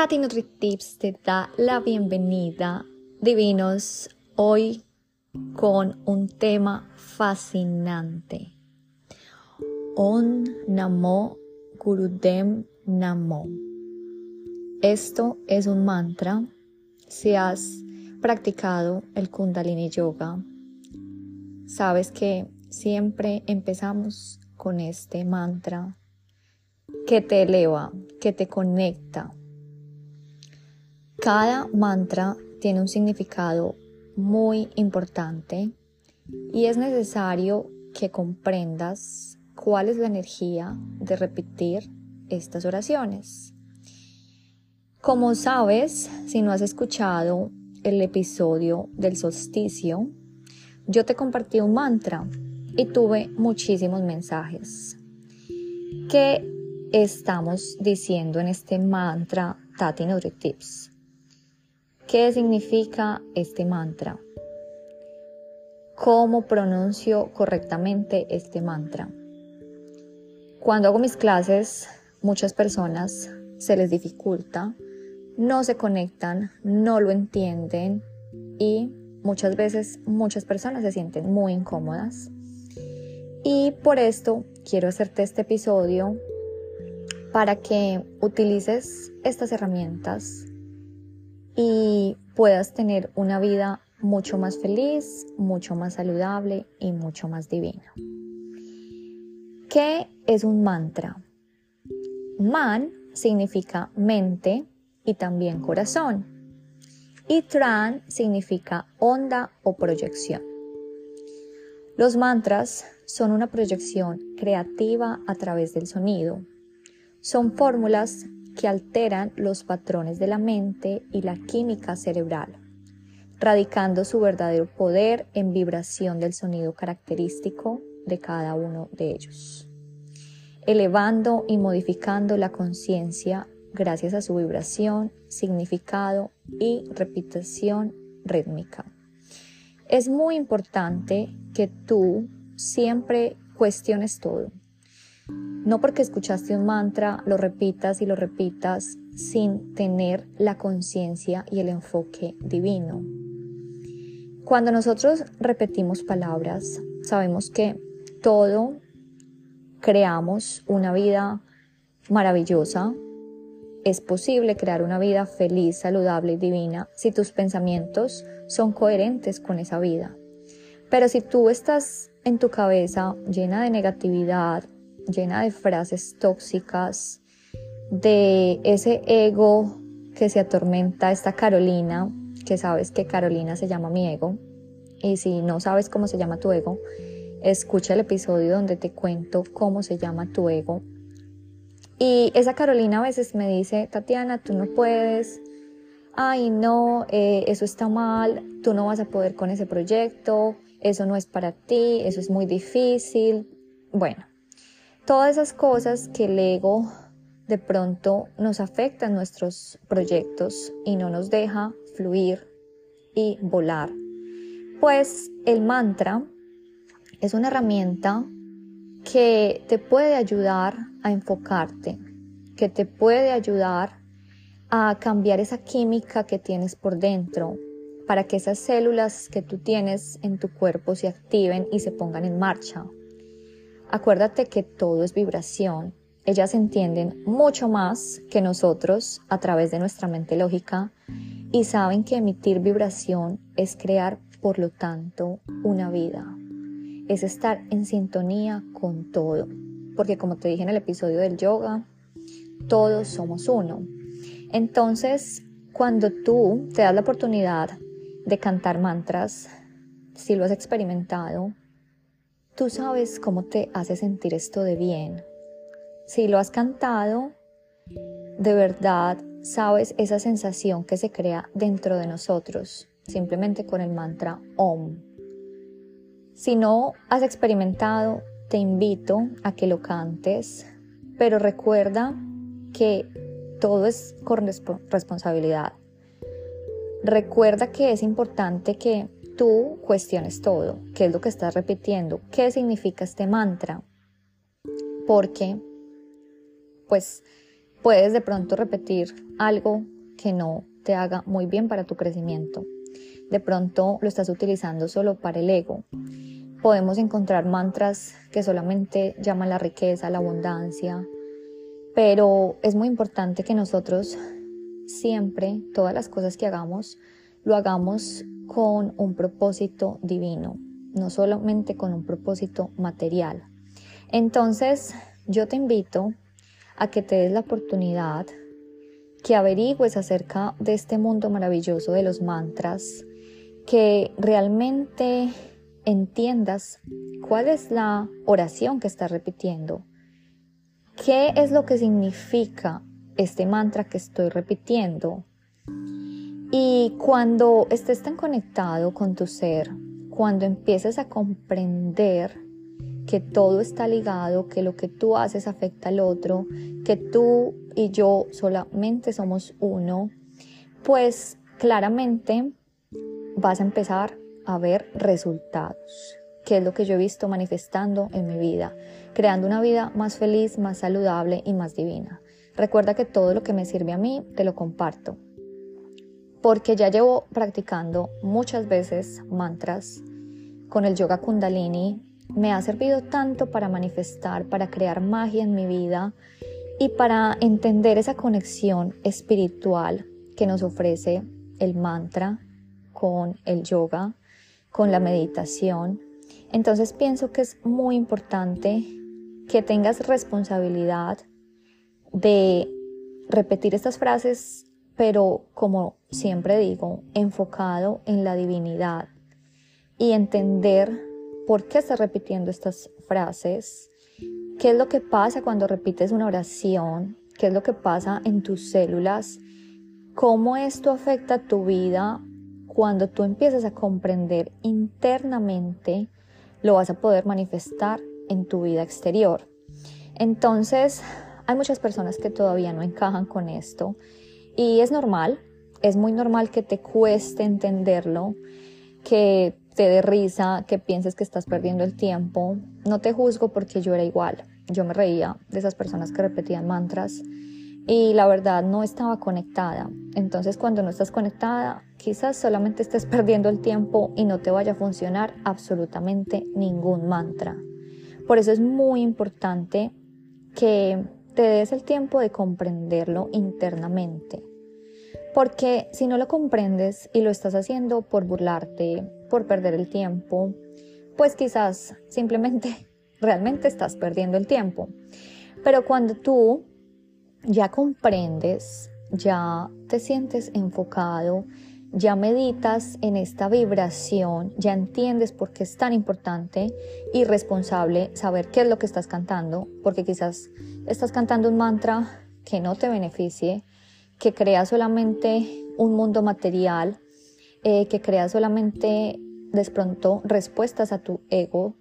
Tati NutriTips te da la bienvenida, divinos, hoy con un tema fascinante. On Namo Gurudem Namo. Esto es un mantra. Si has practicado el Kundalini Yoga, sabes que siempre empezamos con este mantra que te eleva, que te conecta. Cada mantra tiene un significado muy importante y es necesario que comprendas cuál es la energía de repetir estas oraciones. Como sabes, si no has escuchado el episodio del solsticio, yo te compartí un mantra y tuve muchísimos mensajes. que estamos diciendo en este mantra Tati Nutri Tips? ¿Qué significa este mantra? ¿Cómo pronuncio correctamente este mantra? Cuando hago mis clases, muchas personas se les dificulta, no se conectan, no lo entienden y muchas veces muchas personas se sienten muy incómodas. Y por esto quiero hacerte este episodio para que utilices estas herramientas y puedas tener una vida mucho más feliz, mucho más saludable y mucho más divina. ¿Qué es un mantra? Man significa mente y también corazón. Y Tran significa onda o proyección. Los mantras son una proyección creativa a través del sonido, son fórmulas que alteran los patrones de la mente y la química cerebral, radicando su verdadero poder en vibración del sonido característico de cada uno de ellos, elevando y modificando la conciencia gracias a su vibración, significado y repetición rítmica. Es muy importante que tú siempre cuestiones todo no porque escuchaste un mantra lo repitas y lo repitas sin tener la conciencia y el enfoque divino. Cuando nosotros repetimos palabras, sabemos que todo creamos una vida maravillosa. Es posible crear una vida feliz, saludable y divina si tus pensamientos son coherentes con esa vida. Pero si tú estás en tu cabeza llena de negatividad, llena de frases tóxicas, de ese ego que se atormenta esta Carolina, que sabes que Carolina se llama mi ego, y si no sabes cómo se llama tu ego, escucha el episodio donde te cuento cómo se llama tu ego. Y esa Carolina a veces me dice, Tatiana, tú no puedes, ay no, eh, eso está mal, tú no vas a poder con ese proyecto, eso no es para ti, eso es muy difícil. Bueno, todas esas cosas que el ego de pronto nos afecta en nuestros proyectos y no nos deja fluir y volar. Pues el mantra es una herramienta que te puede ayudar a enfocarte, que te puede ayudar a cambiar esa química que tienes por dentro, para que esas células que tú tienes en tu cuerpo se activen y se pongan en marcha. Acuérdate que todo es vibración. Ellas entienden mucho más que nosotros a través de nuestra mente lógica y saben que emitir vibración es crear, por lo tanto, una vida. Es estar en sintonía con todo. Porque como te dije en el episodio del yoga, todos somos uno. Entonces, cuando tú te das la oportunidad de cantar mantras, si lo has experimentado, Tú sabes cómo te hace sentir esto de bien. Si lo has cantado, de verdad sabes esa sensación que se crea dentro de nosotros, simplemente con el mantra OM. Si no has experimentado, te invito a que lo cantes, pero recuerda que todo es con responsabilidad. Recuerda que es importante que tú cuestiones todo, qué es lo que estás repitiendo, qué significa este mantra, porque pues puedes de pronto repetir algo que no te haga muy bien para tu crecimiento. De pronto lo estás utilizando solo para el ego. Podemos encontrar mantras que solamente llaman la riqueza, la abundancia, pero es muy importante que nosotros siempre, todas las cosas que hagamos, lo hagamos con un propósito divino, no solamente con un propósito material. Entonces, yo te invito a que te des la oportunidad, que averigües acerca de este mundo maravilloso de los mantras, que realmente entiendas cuál es la oración que estás repitiendo, qué es lo que significa este mantra que estoy repitiendo. Y cuando estés tan conectado con tu ser, cuando empieces a comprender que todo está ligado, que lo que tú haces afecta al otro, que tú y yo solamente somos uno, pues claramente vas a empezar a ver resultados, que es lo que yo he visto manifestando en mi vida, creando una vida más feliz, más saludable y más divina. Recuerda que todo lo que me sirve a mí te lo comparto, porque ya llevo practicando muchas veces mantras con el yoga kundalini, me ha servido tanto para manifestar, para crear magia en mi vida y para entender esa conexión espiritual que nos ofrece el mantra con el yoga, con la meditación. Entonces pienso que es muy importante que tengas responsabilidad de repetir estas frases, pero como siempre digo, enfocado en la divinidad y entender por qué estás repitiendo estas frases, qué es lo que pasa cuando repites una oración, qué es lo que pasa en tus células, cómo esto afecta tu vida cuando tú empiezas a comprender internamente, lo vas a poder manifestar en tu vida exterior. Entonces, hay muchas personas que todavía no encajan con esto y es normal, es muy normal que te cueste entenderlo, que te dé risa, que pienses que estás perdiendo el tiempo. No te juzgo porque yo era igual. Yo me reía de esas personas que repetían mantras y la verdad no estaba conectada. Entonces cuando no estás conectada, quizás solamente estés perdiendo el tiempo y no te vaya a funcionar absolutamente ningún mantra. Por eso es muy importante que te des el tiempo de comprenderlo internamente. Porque si no lo comprendes y lo estás haciendo por burlarte, por perder el tiempo, pues quizás simplemente realmente estás perdiendo el tiempo. Pero cuando tú ya comprendes, ya te sientes enfocado, ya meditas en esta vibración, ya entiendes por qué es tan importante y responsable saber qué es lo que estás cantando, porque quizás estás cantando un mantra que no te beneficie, que crea solamente un mundo material, eh, que crea solamente de pronto respuestas a tu ego,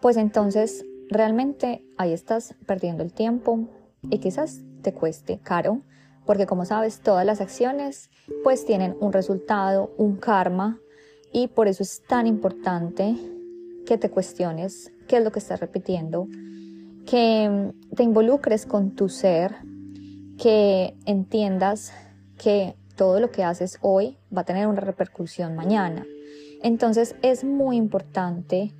pues entonces realmente ahí estás perdiendo el tiempo y quizás te cueste caro, porque como sabes, todas las acciones pues tienen un resultado, un karma, y por eso es tan importante que te cuestiones qué es lo que estás repitiendo, que te involucres con tu ser, que entiendas que todo lo que haces hoy va a tener una repercusión mañana. Entonces es muy importante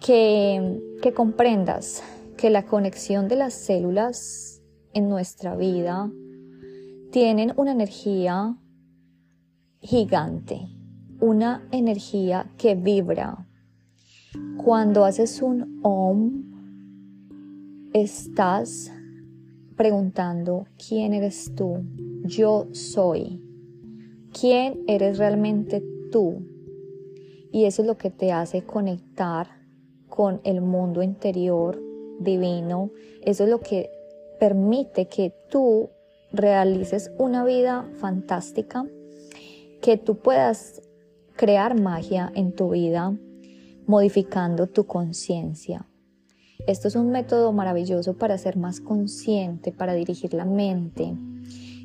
que, que comprendas que la conexión de las células en nuestra vida tienen una energía gigante, una energía que vibra. Cuando haces un om, estás preguntando, ¿quién eres tú? Yo soy. ¿Quién eres realmente tú? Y eso es lo que te hace conectar con el mundo interior divino. Eso es lo que permite que tú realices una vida fantástica, que tú puedas crear magia en tu vida modificando tu conciencia. Esto es un método maravilloso para ser más consciente, para dirigir la mente.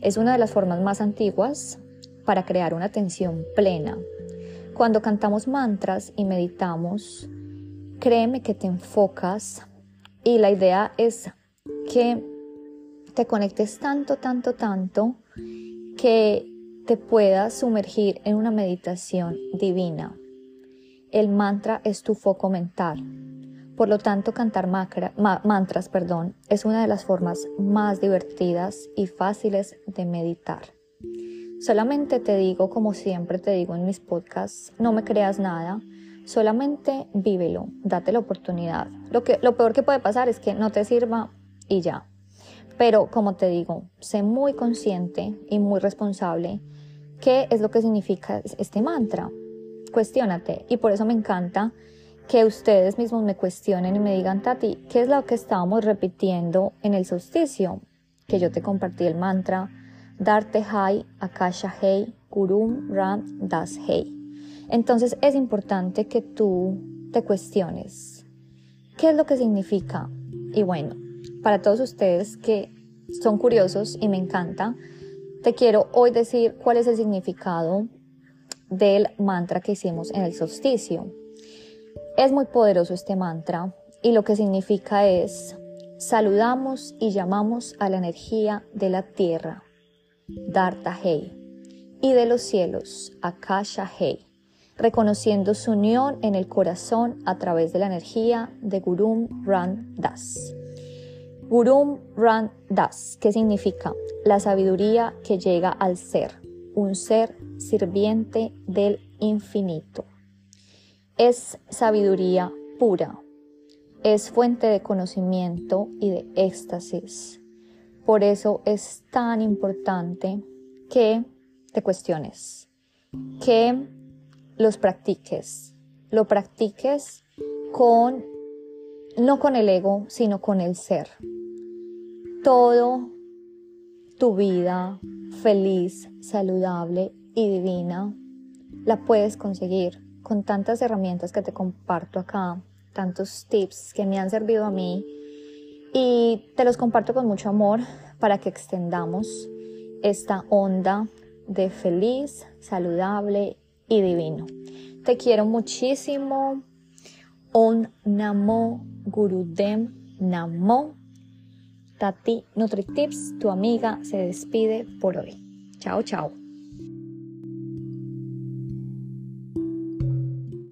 Es una de las formas más antiguas para crear una atención plena. Cuando cantamos mantras y meditamos, créeme que te enfocas y la idea es que te conectes tanto, tanto, tanto que te puedas sumergir en una meditación divina. El mantra es tu foco mental. Por lo tanto, cantar mantras perdón, es una de las formas más divertidas y fáciles de meditar. Solamente te digo, como siempre te digo en mis podcasts, no me creas nada, solamente vívelo, date la oportunidad. Lo, que, lo peor que puede pasar es que no te sirva y ya. Pero como te digo, sé muy consciente y muy responsable qué es lo que significa este mantra. Cuestiónate y por eso me encanta que ustedes mismos me cuestionen y me digan, Tati, ¿qué es lo que estábamos repitiendo en el solsticio? Que yo te compartí el mantra Darte Hai, Akasha Hei, Kurum Ram Das Hei. Entonces es importante que tú te cuestiones qué es lo que significa. Y bueno, para todos ustedes que son curiosos y me encanta, te quiero hoy decir cuál es el significado del mantra que hicimos en el solsticio. Es muy poderoso este mantra y lo que significa es saludamos y llamamos a la energía de la tierra, Darta Hei, y de los cielos, Akasha Hei, reconociendo su unión en el corazón a través de la energía de Gurum Ran Das. Gurum Ran Das, que significa la sabiduría que llega al ser, un ser sirviente del infinito. Es sabiduría pura, es fuente de conocimiento y de éxtasis. Por eso es tan importante que te cuestiones, que los practiques, lo practiques con, no con el ego, sino con el ser todo tu vida feliz, saludable y divina la puedes conseguir con tantas herramientas que te comparto acá, tantos tips que me han servido a mí y te los comparto con mucho amor para que extendamos esta onda de feliz, saludable y divino. Te quiero muchísimo. On Namo Gurudem Namo Tati NutriTips, tu amiga, se despide por hoy. Chao, chao.